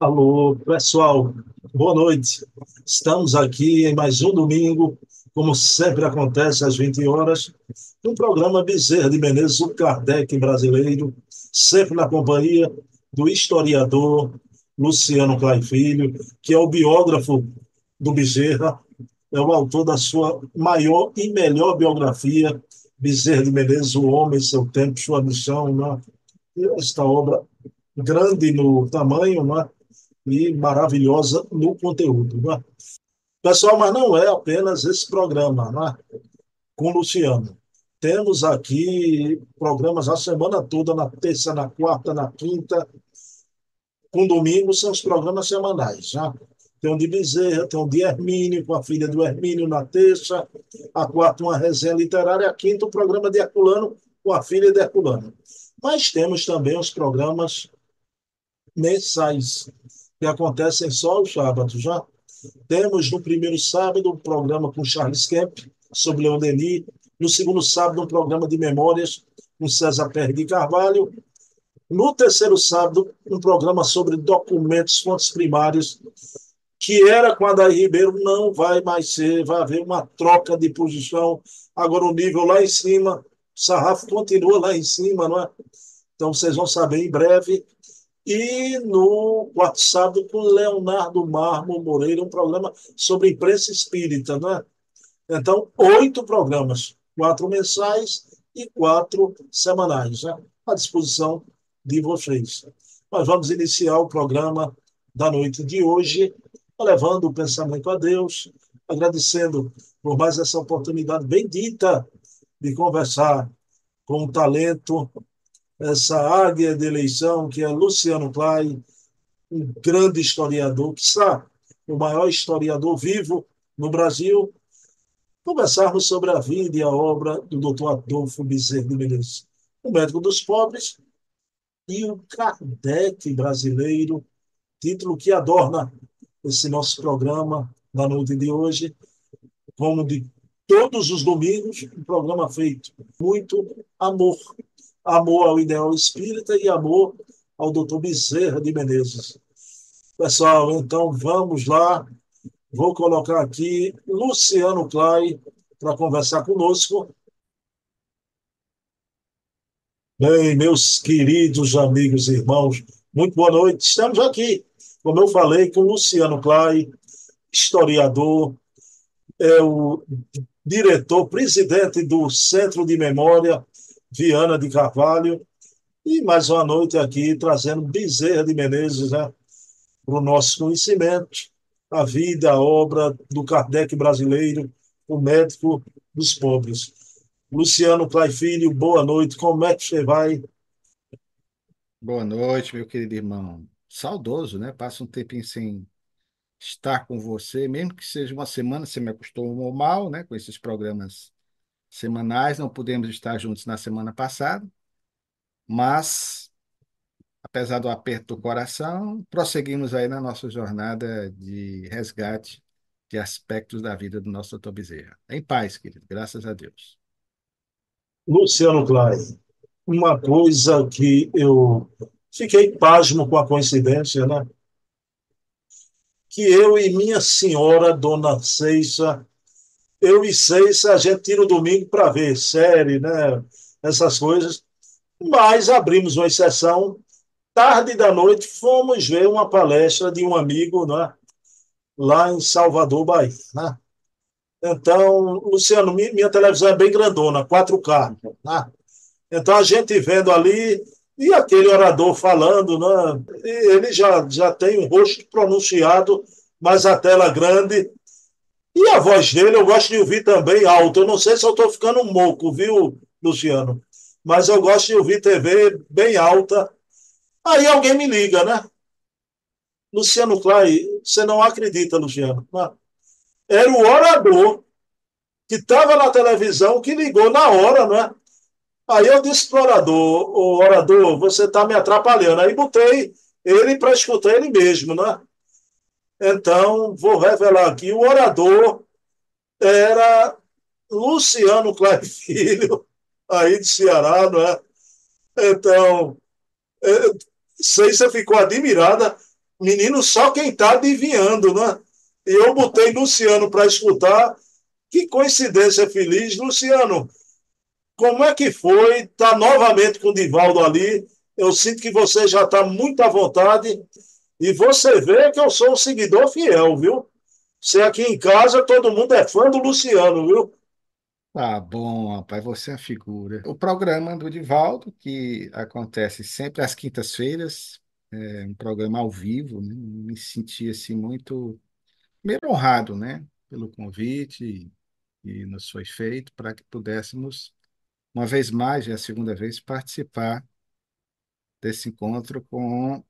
Alô, pessoal, boa noite. Estamos aqui em mais um domingo, como sempre acontece às 20 horas, no programa Bezerra de Menezes, o Kardec brasileiro, sempre na companhia do historiador Luciano Clay Filho, que é o biógrafo do Bezerra, é o autor da sua maior e melhor biografia, Bezerra de Menezes, O Homem, Seu Tempo, Sua Missão, né? esta obra grande no tamanho, né? E maravilhosa no conteúdo. Né? Pessoal, mas não é apenas esse programa né? com o Luciano. Temos aqui programas a semana toda, na terça, na quarta, na quinta, com domingo, são os programas semanais. Né? Tem um de Bezerra, tem um de Hermínio, com a filha do Hermínio na terça, a quarta, uma resenha literária, a quinta, o um programa de Herculano, com a filha de Herculano. Mas temos também os programas mensais, que acontecem só aos sábados. Já temos no primeiro sábado um programa com Charles Kemp sobre Leon Denis, no segundo sábado um programa de memórias com César Pérez de Carvalho, no terceiro sábado um programa sobre documentos, fontes primárias, que era com a Daí Ribeiro, não vai mais ser, vai haver uma troca de posição, agora o nível lá em cima, o sarrafo continua lá em cima, não é? Então vocês vão saber em breve e no quarto sábado com Leonardo Marmo Moreira, um programa sobre imprensa espírita, né? Então, oito programas, quatro mensais e quatro semanais, né? à disposição de vocês. Nós vamos iniciar o programa da noite de hoje, levando o pensamento a Deus, agradecendo por mais essa oportunidade bendita de conversar com o talento essa águia de eleição, que é Luciano Clay, um grande historiador, que está o maior historiador vivo no Brasil, conversarmos sobre a vida e a obra do Dr. Adolfo Bezerra de Menezes, o médico dos pobres e o Kardec brasileiro, título que adorna esse nosso programa na noite de hoje, como de todos os domingos, um programa feito muito amor amor ao ideal espírita e amor ao doutor Bezerra de Menezes. Pessoal, então vamos lá. Vou colocar aqui Luciano Clay para conversar conosco. Bem, meus queridos amigos e irmãos, muito boa noite. Estamos aqui, como eu falei, com Luciano Clay, historiador, é o diretor, presidente do Centro de Memória Viana de Carvalho. E mais uma noite aqui trazendo Bezerra de Menezes né, para o nosso conhecimento, a vida, a obra do Kardec brasileiro, o médico dos pobres. Luciano Clay Filho, boa noite. Como é que você vai? Boa noite, meu querido irmão. Saudoso, né? Passa um tempinho sem estar com você, mesmo que seja uma semana, você me acostumou mal, né? Com esses programas semanais, não pudemos estar juntos na semana passada, mas, apesar do aperto do coração, prosseguimos aí na nossa jornada de resgate de aspectos da vida do nosso doutor Bezerra. Em paz, querido, graças a Deus. Luciano Klein, uma coisa que eu fiquei pasmo com a coincidência, né? Que eu e minha senhora, Dona Ceiça, eu e seis, a gente tira o domingo para ver série, né? Essas coisas. Mas abrimos uma exceção. Tarde da noite, fomos ver uma palestra de um amigo, né? Lá em Salvador, Bahia, né? Então, Luciano, minha televisão é bem grandona, 4K, né? Então, a gente vendo ali, e aquele orador falando, né? ele já, já tem um rosto pronunciado, mas a tela grande, e a voz dele eu gosto de ouvir também alto. Eu não sei se eu estou ficando moco, viu, Luciano? Mas eu gosto de ouvir TV bem alta. Aí alguém me liga, né? Luciano Clay, você não acredita, Luciano. Era o orador que estava na televisão que ligou na hora, né? Aí eu disse para o orador, o orador, você está me atrapalhando. Aí botei ele para escutar ele mesmo, né? Então, vou revelar aqui: o orador era Luciano Clay Filho, aí de Ceará, não é? Então, é, sei se você ficou admirada Menino, só quem está adivinhando, né? E eu botei Luciano para escutar. Que coincidência feliz. Luciano, como é que foi estar tá novamente com o Divaldo ali? Eu sinto que você já está muito à vontade. E você vê que eu sou um seguidor fiel, viu? Você aqui em casa, todo mundo é fã do Luciano, viu? Tá bom, rapaz, você é a figura. O programa do Divaldo, que acontece sempre às quintas-feiras, é um programa ao vivo, né? Me senti assim muito meio honrado, né, pelo convite e nos foi feito para que pudéssemos uma vez mais, é a segunda vez, participar desse encontro com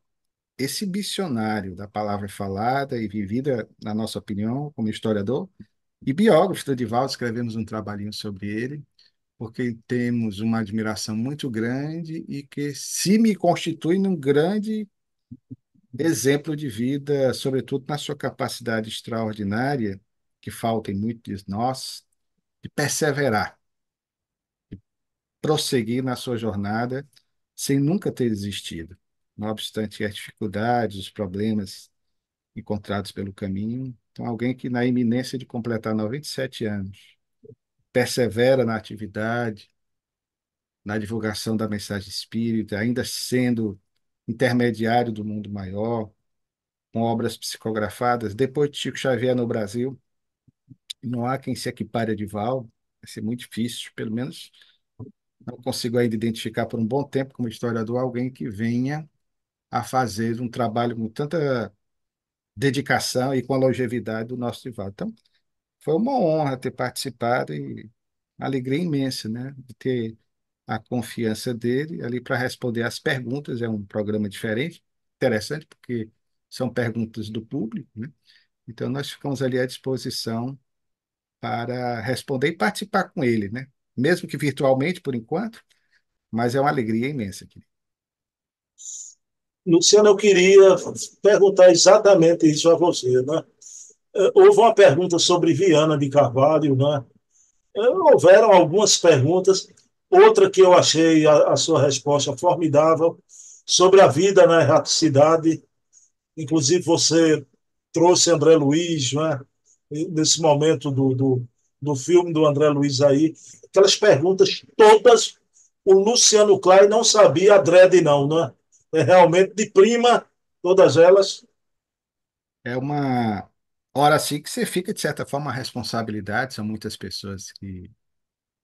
esse missionário da palavra falada e vivida, na nossa opinião, como historiador e biógrafo do escrevemos um trabalhinho sobre ele, porque temos uma admiração muito grande e que se me constitui num grande exemplo de vida, sobretudo na sua capacidade extraordinária, que falta em muitos de nós, de perseverar, de prosseguir na sua jornada sem nunca ter desistido, não obstante as dificuldades, os problemas encontrados pelo caminho. Então, alguém que, na iminência de completar 97 anos, persevera na atividade, na divulgação da mensagem espírita, ainda sendo intermediário do mundo maior, com obras psicografadas. Depois de Chico Xavier no Brasil, não há quem se equipare a Divaldo, vai ser muito difícil, pelo menos não consigo ainda identificar por um bom tempo como historiador alguém que venha a fazer um trabalho com tanta dedicação e com a longevidade do nosso Divaldo. Então, foi uma honra ter participado e alegria imensa, né, de ter a confiança dele ali para responder as perguntas. É um programa diferente, interessante, porque são perguntas do público, né? Então, nós ficamos ali à disposição para responder e participar com ele, né? Mesmo que virtualmente, por enquanto, mas é uma alegria imensa aqui. Luciano, eu queria perguntar exatamente isso a você, né? Eh, houve uma pergunta sobre Viana de Carvalho, né? Eh, houveram algumas perguntas Outra que eu achei a, a sua resposta formidável sobre a vida na erraticidade. Inclusive, você trouxe André Luiz, né? nesse momento do, do, do filme do André Luiz aí. Aquelas perguntas todas, o Luciano Klein não sabia adrede, não, né? É realmente de prima, todas elas. É uma hora assim que você fica, de certa forma, a responsabilidade. São muitas pessoas que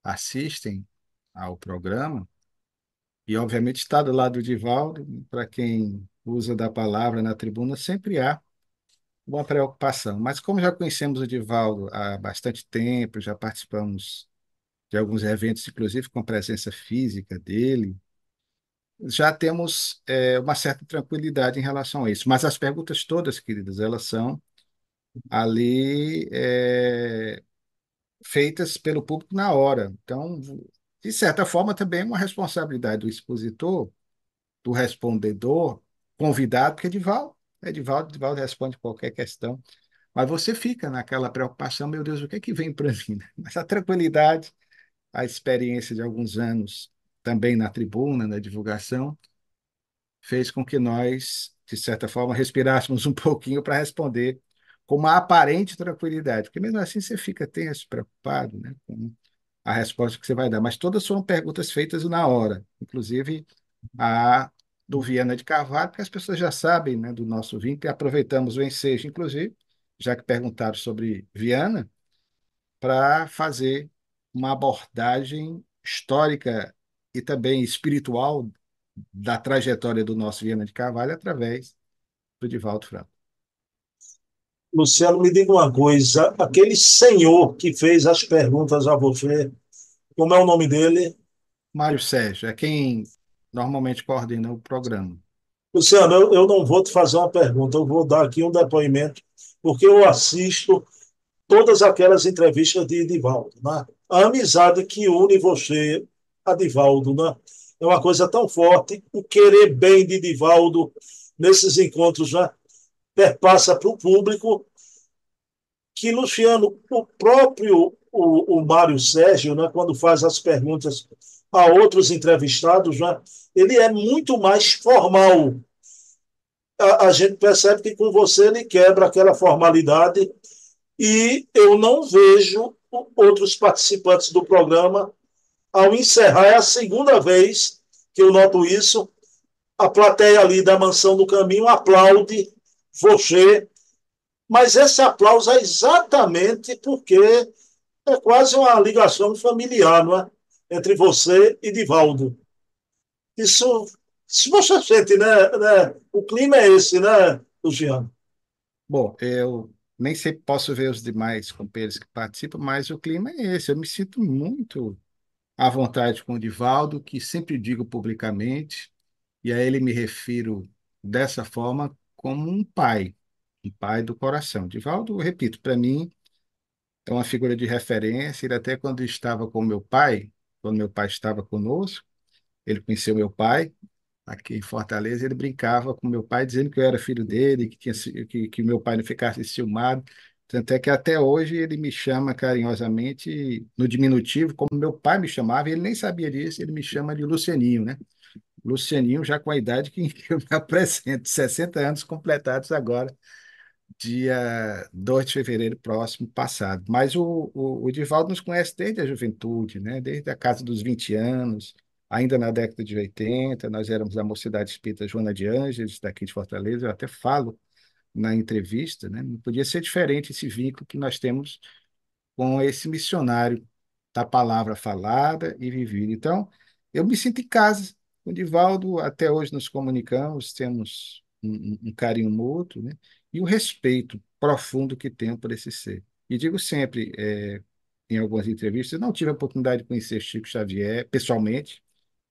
assistem ao programa. E, obviamente, está do lado do Divaldo, para quem usa da palavra na tribuna, sempre há uma preocupação. Mas, como já conhecemos o Divaldo há bastante tempo, já participamos de alguns eventos, inclusive com a presença física dele, já temos é, uma certa tranquilidade em relação a isso. Mas as perguntas todas, queridas, elas são ali é, feitas pelo público na hora. Então, de certa forma, também é uma responsabilidade do expositor, do respondedor, convidado, porque Edivaldo, Edivaldo, Edivaldo responde qualquer questão. Mas você fica naquela preocupação, meu Deus, o que é que vem para mim? Mas a tranquilidade, a experiência de alguns anos também na tribuna, na divulgação, fez com que nós, de certa forma, respirássemos um pouquinho para responder com uma aparente tranquilidade, porque mesmo assim você fica tenso, preocupado, né, com a resposta que você vai dar, mas todas foram perguntas feitas na hora, inclusive a do Viana de Carvalho, porque as pessoas já sabem né, do nosso vínculo e aproveitamos o ensejo, inclusive, já que perguntaram sobre Viana, para fazer uma abordagem histórica e também espiritual da trajetória do nosso Viana de Carvalho através do Divaldo Franco. Luciano, me diga uma coisa: aquele senhor que fez as perguntas a você, como é o nome dele? Mário Sérgio, é quem normalmente coordena o programa. Luciano, eu, eu não vou te fazer uma pergunta, eu vou dar aqui um depoimento, porque eu assisto todas aquelas entrevistas de Edivaldo. Né? A amizade que une você a Divaldo né? é uma coisa tão forte, o querer bem de Divaldo nesses encontros né? perpassa para o público que, Luciano, o próprio o, o Mário Sérgio, né, quando faz as perguntas a outros entrevistados, né, ele é muito mais formal. a, a gente percebe que com você ele quebra aquela formalidade e eu não vejo outros participantes do programa ao encerrar, é a segunda vez que eu noto isso, a plateia ali da Mansão do Caminho aplaude você, mas esse aplauso é exatamente porque é quase uma ligação familiar, não é? Entre você e Divaldo. Isso, se você sente, né, né? O clima é esse, né, Luciano? Bom, eu nem sempre posso ver os demais companheiros que participam, mas o clima é esse. Eu me sinto muito à vontade com o Divaldo, que sempre digo publicamente, e a ele me refiro dessa forma como um pai, um pai do coração. Divaldo, repito, para mim é uma figura de referência. Ele até quando estava com meu pai, quando meu pai estava conosco, ele conheceu meu pai aqui em Fortaleza, ele brincava com meu pai dizendo que eu era filho dele, que tinha que, que meu pai não ficasse ciumado. Tanto é que até hoje ele me chama carinhosamente no diminutivo, como meu pai me chamava, ele nem sabia disso, ele me chama de Lucianinho, né? Lucianinho já com a idade que eu me apresento, 60 anos completados agora, dia 2 de fevereiro próximo passado. Mas o, o, o Divaldo nos conhece desde a juventude, né? Desde a casa dos 20 anos, ainda na década de 80, nós éramos a Mocidade Espírita Joana de Ângeles, daqui de Fortaleza, eu até falo na entrevista, né? Não podia ser diferente esse vínculo que nós temos com esse missionário da palavra falada e vivida. Então, eu me sinto em casa. Com o Divaldo, até hoje nos comunicamos, temos um, um carinho mútuo, né? E o respeito profundo que tenho por esse ser. E digo sempre, é, em algumas entrevistas, não tive a oportunidade de conhecer Chico Xavier pessoalmente,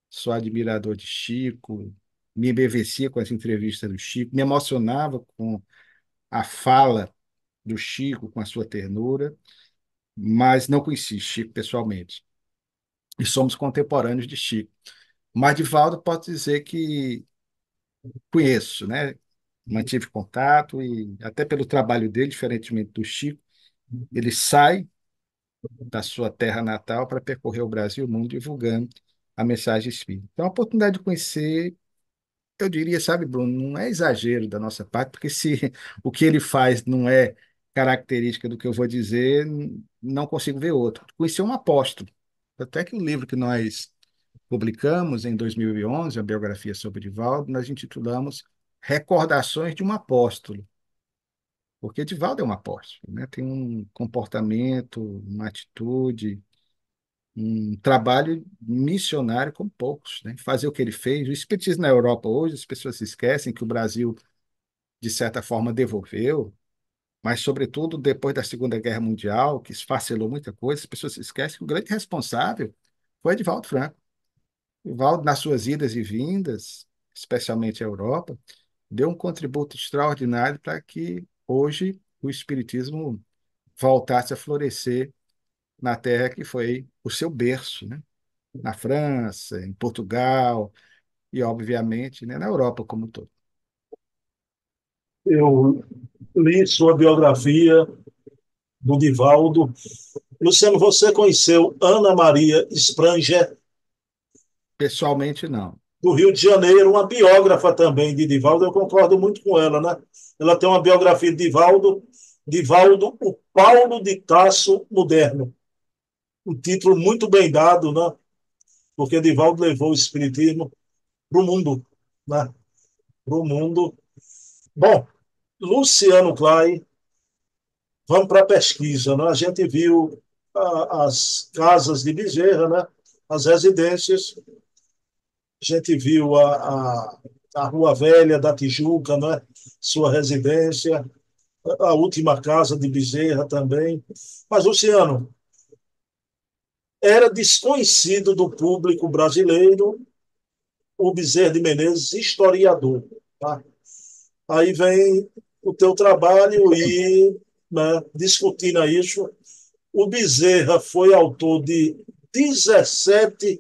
sou admirador de Chico, me embevecia com as entrevistas do Chico, me emocionava com a fala do Chico, com a sua ternura, mas não conheci Chico pessoalmente. E somos contemporâneos de Chico. Mas Divaldo posso dizer que conheço, né? Mantive contato e até pelo trabalho dele, diferentemente do Chico, ele sai da sua terra natal para percorrer o Brasil e o mundo divulgando a mensagem espírita. Então, a oportunidade de conhecer, eu diria, sabe, Bruno, não é exagero da nossa parte, porque se o que ele faz não é característica do que eu vou dizer, não consigo ver outro. Conhecer um apóstolo. Até que o livro que nós publicamos em 2011, a biografia sobre Divaldo, nós intitulamos Recordações de um Apóstolo. Porque Divaldo é um apóstolo, né? tem um comportamento, uma atitude, um trabalho missionário como poucos, né? fazer o que ele fez. O espiritismo na Europa hoje, as pessoas se esquecem que o Brasil, de certa forma, devolveu, mas, sobretudo, depois da Segunda Guerra Mundial, que esfacelou muita coisa, as pessoas se esquecem que o grande responsável foi Edivaldo Franco. Edivaldo, nas suas idas e vindas, especialmente à Europa, deu um contributo extraordinário para que hoje o Espiritismo voltasse a florescer na terra que foi o seu berço, né? na França, em Portugal e, obviamente, né, na Europa como um todo. Eu li sua biografia do Divaldo. Luciano, você conheceu Ana Maria Spranger? Pessoalmente, não. Do Rio de Janeiro, uma biógrafa também de Divaldo, eu concordo muito com ela, né? Ela tem uma biografia de Divaldo, Divaldo, o Paulo de Tasso moderno um título muito bem dado, né? porque Divaldo levou o Espiritismo para o mundo. Né? Para o mundo. Bom, Luciano Clay, vamos para a pesquisa. Né? A gente viu a, as casas de Bezerra, né? as residências, a gente viu a, a, a Rua Velha da Tijuca, né? sua residência, a última casa de Bezerra também. Mas, Luciano, era desconhecido do público brasileiro o Bezerra de Menezes, historiador. Tá? Aí vem o teu trabalho e né, discutindo isso. O Bezerra foi autor de 17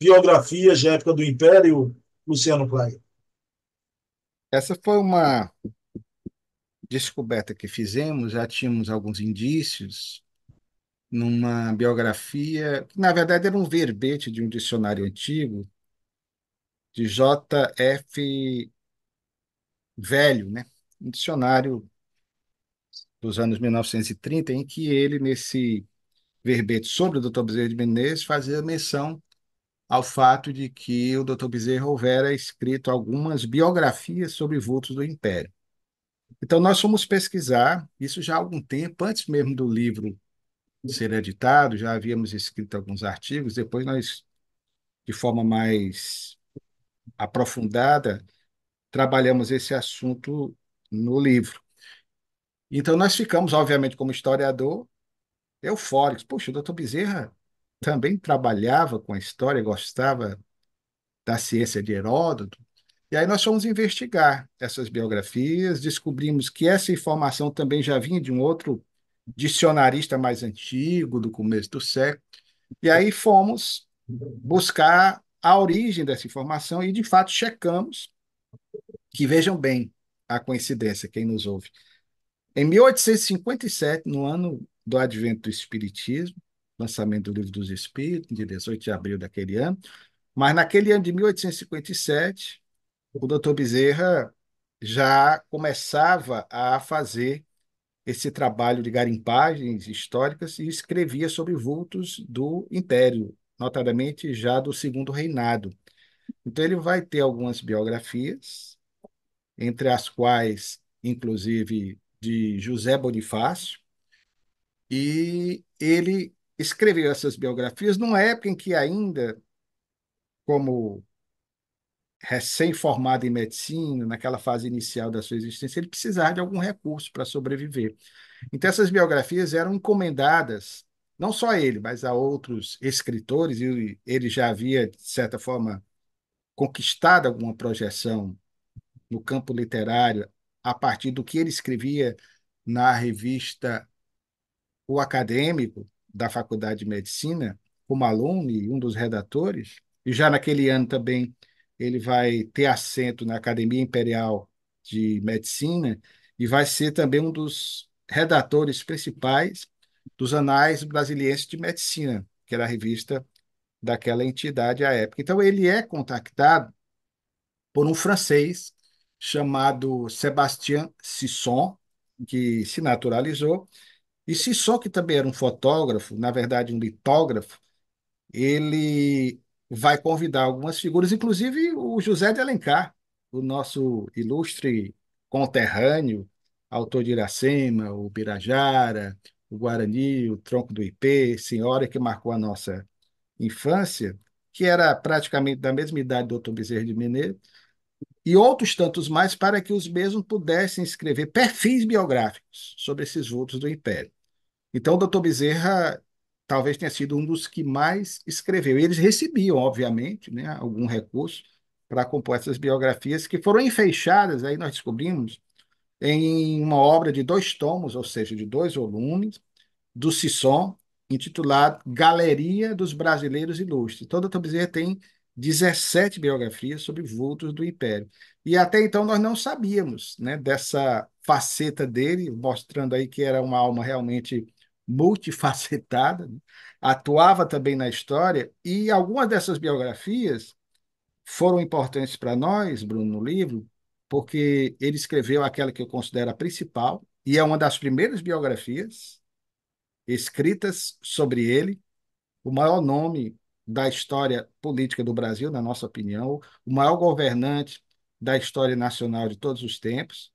biografias de época do Império, Luciano Clay. Essa foi uma descoberta que fizemos, já tínhamos alguns indícios numa biografia, que na verdade era um verbete de um dicionário antigo, de J.F. velho, né? Um dicionário dos anos 1930, em que ele, nesse verbete sobre o Dr. Bezerra de Menezes, fazia menção ao fato de que o Dr. Bezerra houvera escrito algumas biografias sobre vultos do Império. Então, nós fomos pesquisar, isso já há algum tempo, antes mesmo do livro ser editado, já havíamos escrito alguns artigos, depois nós, de forma mais aprofundada, trabalhamos esse assunto no livro. Então, nós ficamos, obviamente, como historiador, eufóricos. Poxa, o doutor Bezerra também trabalhava com a história, gostava da ciência de Heródoto. E aí nós fomos investigar essas biografias, descobrimos que essa informação também já vinha de um outro dicionarista mais antigo, do começo do século. E aí fomos buscar a origem dessa informação e, de fato, checamos que, vejam bem a coincidência, quem nos ouve. Em 1857, no ano do advento do Espiritismo, lançamento do Livro dos Espíritos, de 18 de abril daquele ano, mas naquele ano de 1857, o doutor Bezerra já começava a fazer esse trabalho de garimpagens históricas e escrevia sobre vultos do Império, notadamente já do Segundo Reinado. Então, ele vai ter algumas biografias, entre as quais, inclusive, de José Bonifácio, e ele escreveu essas biografias numa época em que ainda, como recém-formado em medicina, naquela fase inicial da sua existência, ele precisava de algum recurso para sobreviver. Então, essas biografias eram encomendadas, não só a ele, mas a outros escritores, e ele já havia, de certa forma, conquistado alguma projeção no campo literário a partir do que ele escrevia na revista O Acadêmico, da Faculdade de Medicina, como aluno e um dos redatores, e já naquele ano também ele vai ter assento na Academia Imperial de Medicina e vai ser também um dos redatores principais dos Anais Brasilienses de Medicina, que era a revista daquela entidade à época. Então, ele é contactado por um francês chamado Sébastien Sisson, que se naturalizou, e Sisson, que também era um fotógrafo, na verdade um litógrafo, ele vai convidar algumas figuras, inclusive o José de Alencar, o nosso ilustre conterrâneo, autor de Iracema, o Birajara, o Guarani, o Tronco do Ipê, senhora que marcou a nossa infância, que era praticamente da mesma idade do Dr. Bezerra de Mineiro, e outros tantos mais para que os mesmos pudessem escrever perfis biográficos sobre esses vultos do Império. Então, o doutor Bezerra talvez tenha sido um dos que mais escreveu. E eles recebiam, obviamente, né, algum recurso para compor essas biografias que foram enfeixadas, aí nós descobrimos, em uma obra de dois tomos, ou seja, de dois volumes, do Sisson, intitulado Galeria dos Brasileiros Ilustres. O doutor Bezerra tem 17 biografias sobre vultos do Império. E até então nós não sabíamos né, dessa faceta dele, mostrando aí que era uma alma realmente multifacetada, né? atuava também na história, e algumas dessas biografias foram importantes para nós, Bruno, no livro, porque ele escreveu aquela que eu considero a principal, e é uma das primeiras biografias escritas sobre ele, o maior nome da história política do Brasil, na nossa opinião, o maior governante da história nacional de todos os tempos,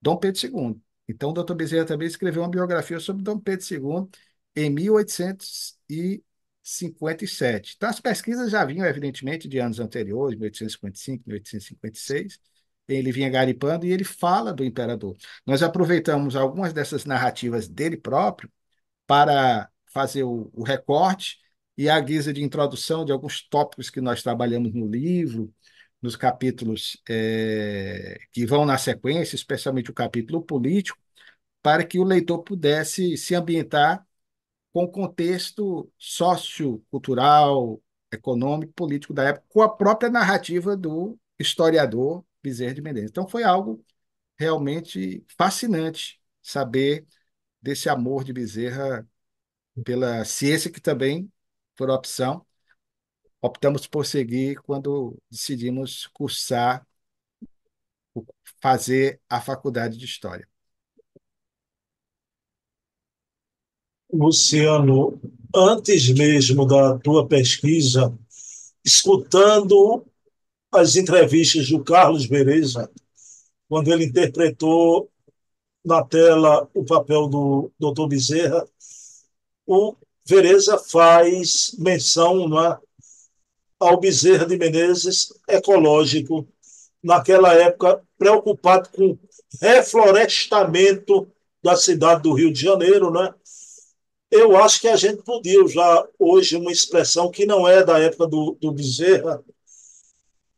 Dom Pedro II. Então, o doutor Bezerra também escreveu uma biografia sobre Dom Pedro II em 1857. Então, as pesquisas já vinham, evidentemente, de anos anteriores, 1855, 1856. Ele vinha garipando e ele fala do imperador. Nós aproveitamos algumas dessas narrativas dele próprio para fazer o, o recorte e a guisa de introdução de alguns tópicos que nós trabalhamos no livro, nos capítulos é, que vão na sequência, especialmente o capítulo político, para que o leitor pudesse se ambientar com o contexto sociocultural, econômico, político da época, com a própria narrativa do historiador Bezerra de Menezes. Então foi algo realmente fascinante saber desse amor de Bezerra pela ciência, que também foi opção, optamos por seguir quando decidimos cursar fazer a faculdade de História. Luciano, antes mesmo da tua pesquisa, escutando as entrevistas do Carlos Bereza, quando ele interpretou na tela o papel do Dr. Bezerra, o Vereza faz menção é, ao Bezerra de Menezes ecológico, naquela época preocupado com reflorestamento da cidade do Rio de Janeiro, né? Eu acho que a gente podia usar hoje uma expressão que não é da época do, do Bezerra,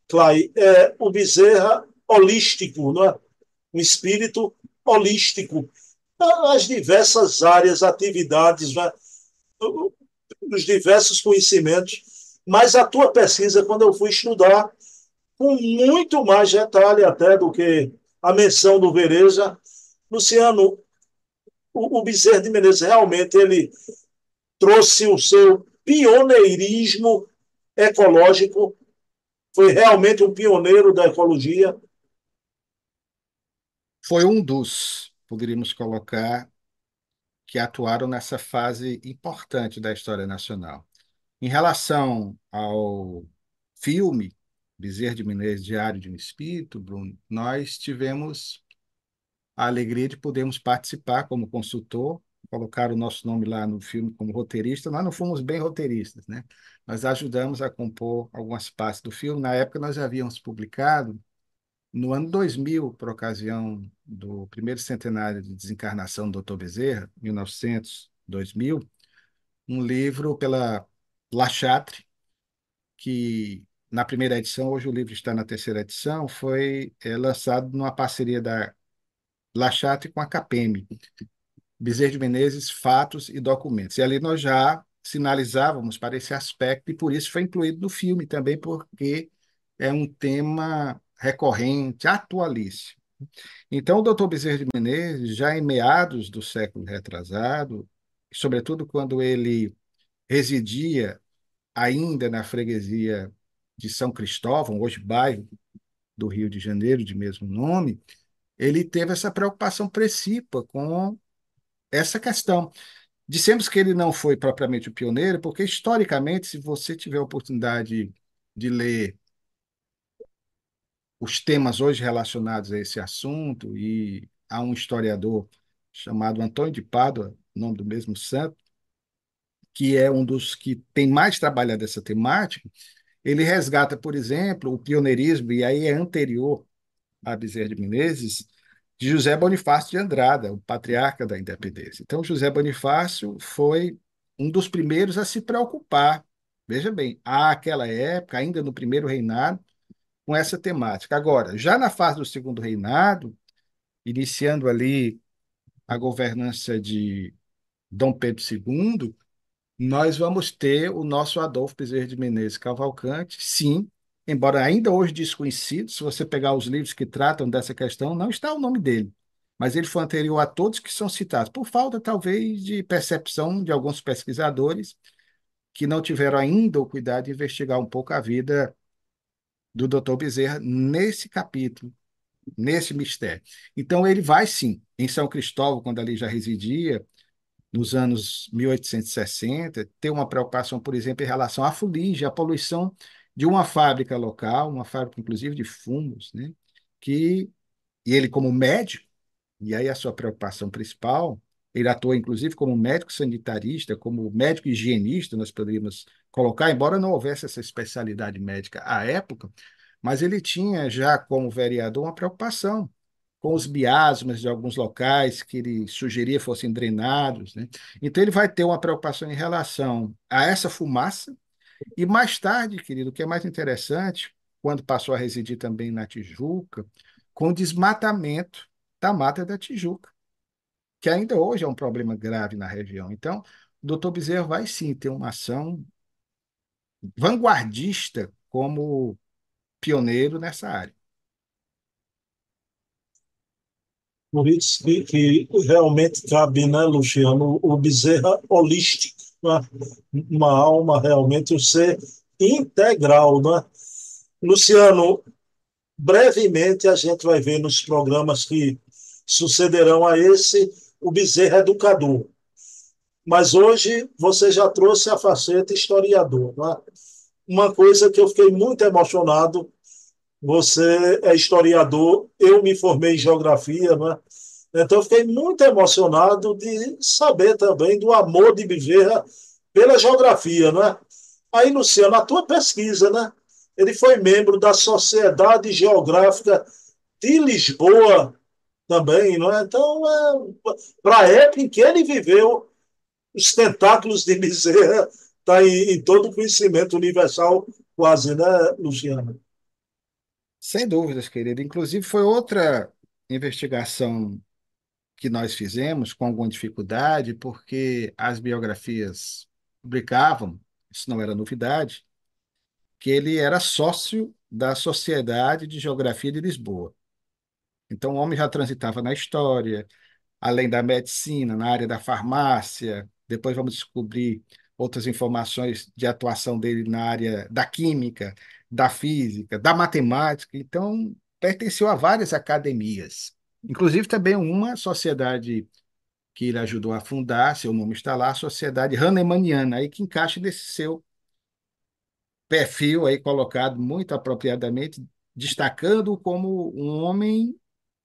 Clay, é o Bezerra holístico, não é? um espírito holístico nas diversas áreas, atividades, né? nos diversos conhecimentos. Mas a tua pesquisa, quando eu fui estudar, com muito mais detalhe até do que a menção do Vereza, Luciano, o, o Bezerra de Menezes realmente ele trouxe o seu pioneirismo ecológico, foi realmente um pioneiro da ecologia. Foi um dos, poderíamos colocar, que atuaram nessa fase importante da história nacional. Em relação ao filme Bezerra de Menezes, Diário de um Espírito, Bruno, nós tivemos a alegria de podermos participar como consultor, colocar o nosso nome lá no filme como roteirista. Nós não fomos bem roteiristas, né? Nós ajudamos a compor algumas partes do filme. Na época, nós havíamos publicado, no ano 2000, por ocasião do primeiro centenário de desencarnação do Dr. Bezerra, 1900, 2000, um livro pela La Chatre, que na primeira edição, hoje o livro está na terceira edição, foi é, lançado numa parceria da Lachate com a CAPEM, Bezerra de Menezes, Fatos e Documentos. E ali nós já sinalizávamos para esse aspecto, e por isso foi incluído no filme também, porque é um tema recorrente, atualíssimo. Então, o doutor Bezerra de Menezes, já em meados do século retrasado, sobretudo quando ele residia ainda na freguesia de São Cristóvão, hoje bairro do Rio de Janeiro, de mesmo nome, ele teve essa preocupação precípua com essa questão. Dissemos que ele não foi propriamente o pioneiro, porque historicamente, se você tiver a oportunidade de ler os temas hoje relacionados a esse assunto, e há um historiador chamado Antônio de Pádua, nome do mesmo santo, que é um dos que tem mais trabalhado essa temática, ele resgata, por exemplo, o pioneirismo, e aí é anterior a Bezerra de Menezes, de José Bonifácio de Andrada, o patriarca da independência. Então, José Bonifácio foi um dos primeiros a se preocupar, veja bem, àquela época, ainda no primeiro reinado, com essa temática. Agora, já na fase do segundo reinado, iniciando ali a governança de Dom Pedro II, nós vamos ter o nosso Adolfo Bezerra de Menezes Cavalcante, sim, embora ainda hoje desconhecido, se você pegar os livros que tratam dessa questão, não está o nome dele, mas ele foi anterior a todos que são citados, por falta, talvez, de percepção de alguns pesquisadores que não tiveram ainda o cuidado de investigar um pouco a vida do Dr. Bezerra nesse capítulo, nesse mistério. Então, ele vai, sim, em São Cristóvão, quando ali já residia, nos anos 1860, ter uma preocupação, por exemplo, em relação à fuligem, à poluição de uma fábrica local, uma fábrica, inclusive, de fumos, né? que, e ele, como médico, e aí a sua preocupação principal, ele atua, inclusive, como médico sanitarista, como médico higienista, nós poderíamos colocar, embora não houvesse essa especialidade médica à época, mas ele tinha já, como vereador, uma preocupação com os miasmas de alguns locais que ele sugeria fossem drenados. Né? Então, ele vai ter uma preocupação em relação a essa fumaça, e mais tarde, querido, o que é mais interessante, quando passou a residir também na Tijuca, com o desmatamento da Mata da Tijuca, que ainda hoje é um problema grave na região. Então, o doutor Bezerra vai sim ter uma ação vanguardista como pioneiro nessa área. Por que, que realmente cabe, né, Luciano, o Bezerra holístico, né? uma alma realmente, o um ser integral. Né? Luciano, brevemente a gente vai ver nos programas que sucederão a esse o Bezerra Educador. Mas hoje você já trouxe a faceta historiador. Não é? Uma coisa que eu fiquei muito emocionado, você é historiador, eu me formei em geografia, não é? então fiquei muito emocionado de saber também do amor de Bezerra pela geografia. Não é? Aí, Luciano, a tua pesquisa, né? Ele foi membro da Sociedade Geográfica de Lisboa também, não é? Então, é, para a época em que ele viveu, os tentáculos de Bezerra tá em, em todo o conhecimento universal, quase, né, Luciano? Sem dúvidas, querido. Inclusive, foi outra investigação que nós fizemos com alguma dificuldade, porque as biografias publicavam, isso não era novidade, que ele era sócio da Sociedade de Geografia de Lisboa. Então, o homem já transitava na história, além da medicina, na área da farmácia. Depois vamos descobrir outras informações de atuação dele na área da química, da física, da matemática. Então, pertenceu a várias academias, inclusive também uma sociedade que ele ajudou a fundar, seu nome está lá, a Sociedade Hahnemanniana, aí que encaixa nesse seu perfil aí colocado muito apropriadamente, destacando como um homem,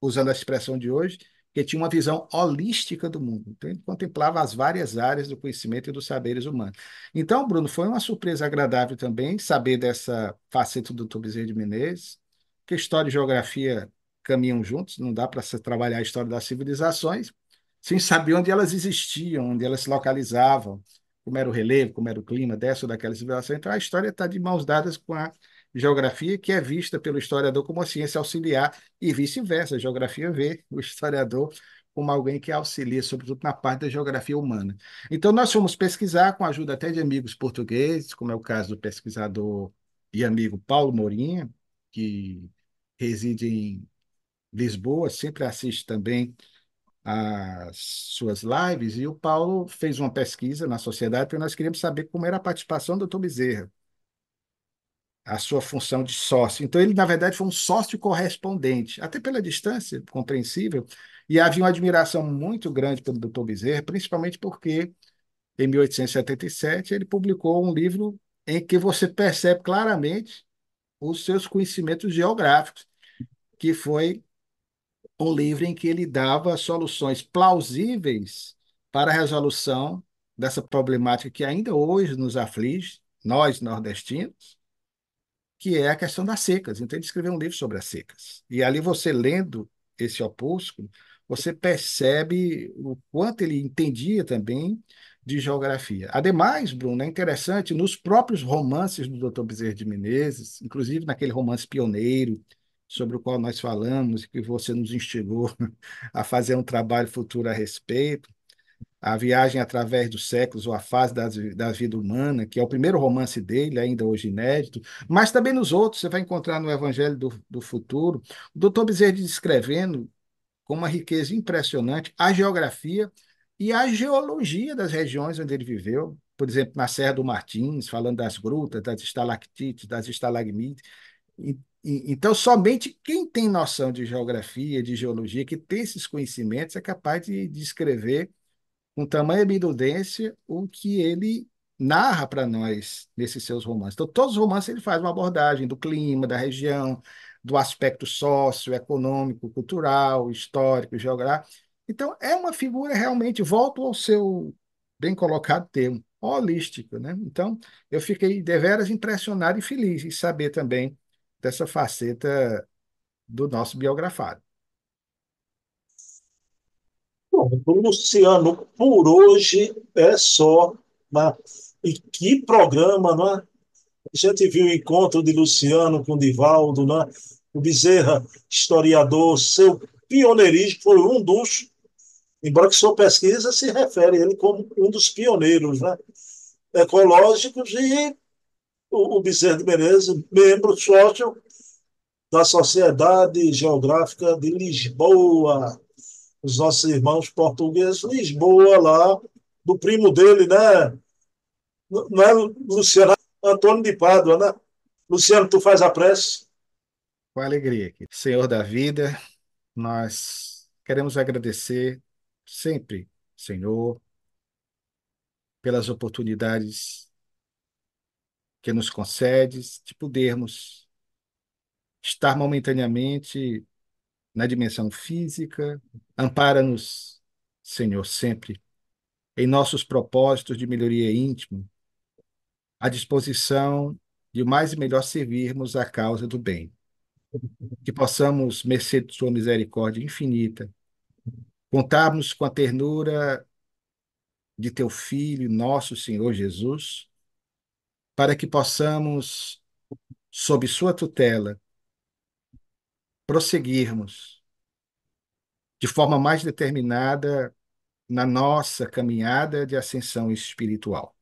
usando a expressão de hoje, que tinha uma visão holística do mundo. Então, ele contemplava as várias áreas do conhecimento e dos saberes humanos. Então, Bruno, foi uma surpresa agradável também saber dessa faceta do Dr. Bezerra de Menezes, que história e geografia caminham juntos, não dá para trabalhar a história das civilizações sem saber onde elas existiam, onde elas se localizavam, como era o relevo, como era o clima dessa ou daquela civilização. Então, a história está de mãos dadas com a geografia, que é vista pelo historiador como uma ciência auxiliar, e vice-versa. A geografia vê o historiador como alguém que auxilia, sobretudo na parte da geografia humana. Então, nós fomos pesquisar, com a ajuda até de amigos portugueses, como é o caso do pesquisador e amigo Paulo Morinha, que reside em Lisboa, sempre assiste também as suas lives e o Paulo fez uma pesquisa na sociedade porque nós queríamos saber como era a participação do Dr. Bezerra, a sua função de sócio. Então, ele, na verdade, foi um sócio correspondente, até pela distância, compreensível, e havia uma admiração muito grande pelo Dr. Bezerra, principalmente porque, em 1877, ele publicou um livro em que você percebe claramente os seus conhecimentos geográficos, que foi um livro em que ele dava soluções plausíveis para a resolução dessa problemática que ainda hoje nos aflige, nós nordestinos, que é a questão das secas. Então, ele escreveu um livro sobre as secas. E ali você lendo esse opúsculo, você percebe o quanto ele entendia também de geografia. Ademais, Bruno, é interessante, nos próprios romances do Dr. Bezerra de Menezes, inclusive naquele romance pioneiro, sobre o qual nós falamos e que você nos instigou a fazer um trabalho futuro a respeito. A Viagem através dos séculos, ou A Fase da, da Vida Humana, que é o primeiro romance dele, ainda hoje inédito, mas também nos outros, você vai encontrar no Evangelho do, do Futuro, o doutor Bezerra descrevendo com uma riqueza impressionante a geografia e a geologia das regiões onde ele viveu, por exemplo, na Serra do Martins, falando das grutas, das estalactites, das estalagmites, então, somente quem tem noção de geografia, de geologia, que tem esses conhecimentos, é capaz de descrever com tamanha evidência o que ele narra para nós nesses seus romances. Então, todos os romances ele faz uma abordagem do clima, da região, do aspecto socioeconômico, cultural, histórico, geográfico. Então, é uma figura realmente, volto ao seu bem colocado termo, holístico. Né? Então, eu fiquei deveras impressionado e feliz em saber também dessa faceta do nosso biografado. Luciano, por hoje é só. Né? E que programa, não é? A gente viu o encontro de Luciano com Divaldo, né? o Bezerra, historiador, seu pioneirismo foi um dos, embora que sua pesquisa se refere a ele como um dos pioneiros né? ecológicos e o, o Bezerra de Menezes, membro sócio da Sociedade Geográfica de Lisboa, os nossos irmãos portugueses, Lisboa lá, do primo dele, né? Não é Luciano Antônio de Pádua, né? Luciano, tu faz a prece? com alegria. Senhor da vida, nós queremos agradecer sempre, Senhor, pelas oportunidades que nos concedes de podermos estar momentaneamente na dimensão física. Ampara-nos, Senhor, sempre em nossos propósitos de melhoria íntima, à disposição de mais e melhor servirmos a causa do bem. Que possamos, mercê de Sua misericórdia infinita, contarmos com a ternura de Teu Filho, nosso Senhor Jesus, para que possamos, sob Sua tutela, prosseguirmos de forma mais determinada na nossa caminhada de ascensão espiritual.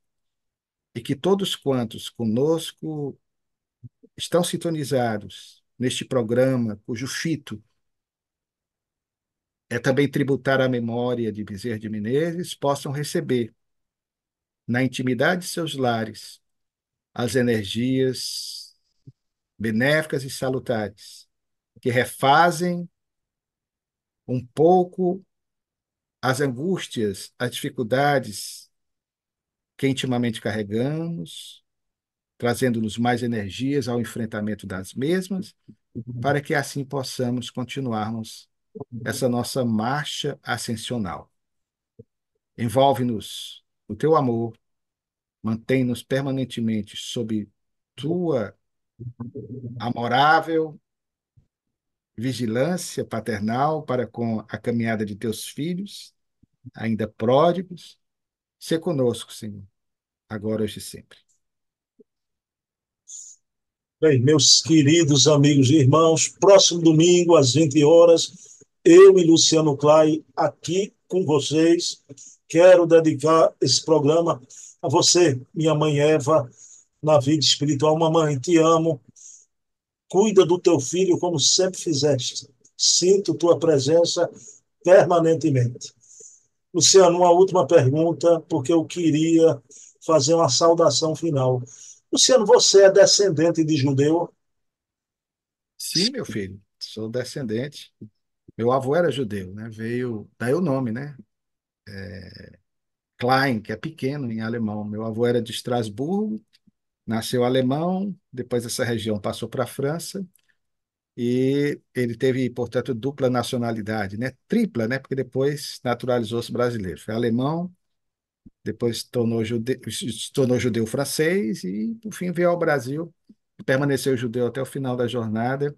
E que todos quantos conosco estão sintonizados neste programa, cujo fito é também tributar à memória de Bezerra de Menezes, possam receber, na intimidade de seus lares, as energias benéficas e salutares que refazem um pouco as angústias, as dificuldades que intimamente carregamos, trazendo-nos mais energias ao enfrentamento das mesmas, para que assim possamos continuarmos essa nossa marcha ascensional. Envolve-nos no teu amor, mantém-nos permanentemente sob tua amorável vigilância paternal para com a caminhada de teus filhos, ainda pródigos. Se conosco, Senhor, agora, hoje e sempre. Bem, meus queridos amigos e irmãos, próximo domingo, às 20 horas, eu e Luciano Clay aqui com vocês. Quero dedicar esse programa a você, minha mãe Eva, na vida espiritual. Mamãe, te amo Cuida do teu filho como sempre fizeste. Sinto tua presença permanentemente. Luciano, uma última pergunta, porque eu queria fazer uma saudação final. Luciano, você é descendente de judeu? Sim, meu filho, sou descendente. Meu avô era judeu, né? Veio, daí o nome, né? É, Klein, que é pequeno em alemão. Meu avô era de Estrasburgo nasceu alemão, depois essa região passou para a França, e ele teve, portanto, dupla nacionalidade, né? Tripla, né? Porque depois naturalizou-se brasileiro. Foi alemão, depois se tornou judeu, se tornou judeu francês e, por fim, veio ao Brasil permaneceu judeu até o final da jornada,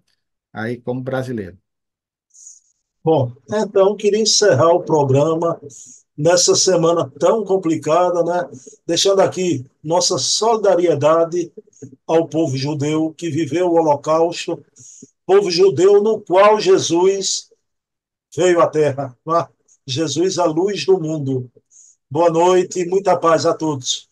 aí como brasileiro. Bom, então queria encerrar o programa nessa semana tão complicada, né? Deixando aqui nossa solidariedade ao povo judeu que viveu o Holocausto, povo judeu no qual Jesus veio à Terra. Né? Jesus, a luz do mundo. Boa noite e muita paz a todos.